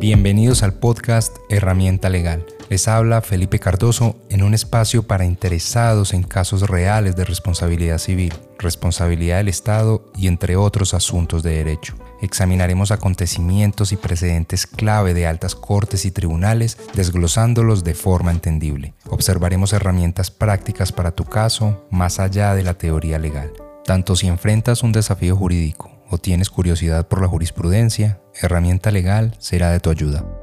Bienvenidos al podcast Herramienta Legal. Les habla Felipe Cardoso en un espacio para interesados en casos reales de responsabilidad civil, responsabilidad del Estado y entre otros asuntos de derecho. Examinaremos acontecimientos y precedentes clave de altas cortes y tribunales, desglosándolos de forma entendible. Observaremos herramientas prácticas para tu caso, más allá de la teoría legal. Tanto si enfrentas un desafío jurídico o tienes curiosidad por la jurisprudencia, herramienta legal será de tu ayuda.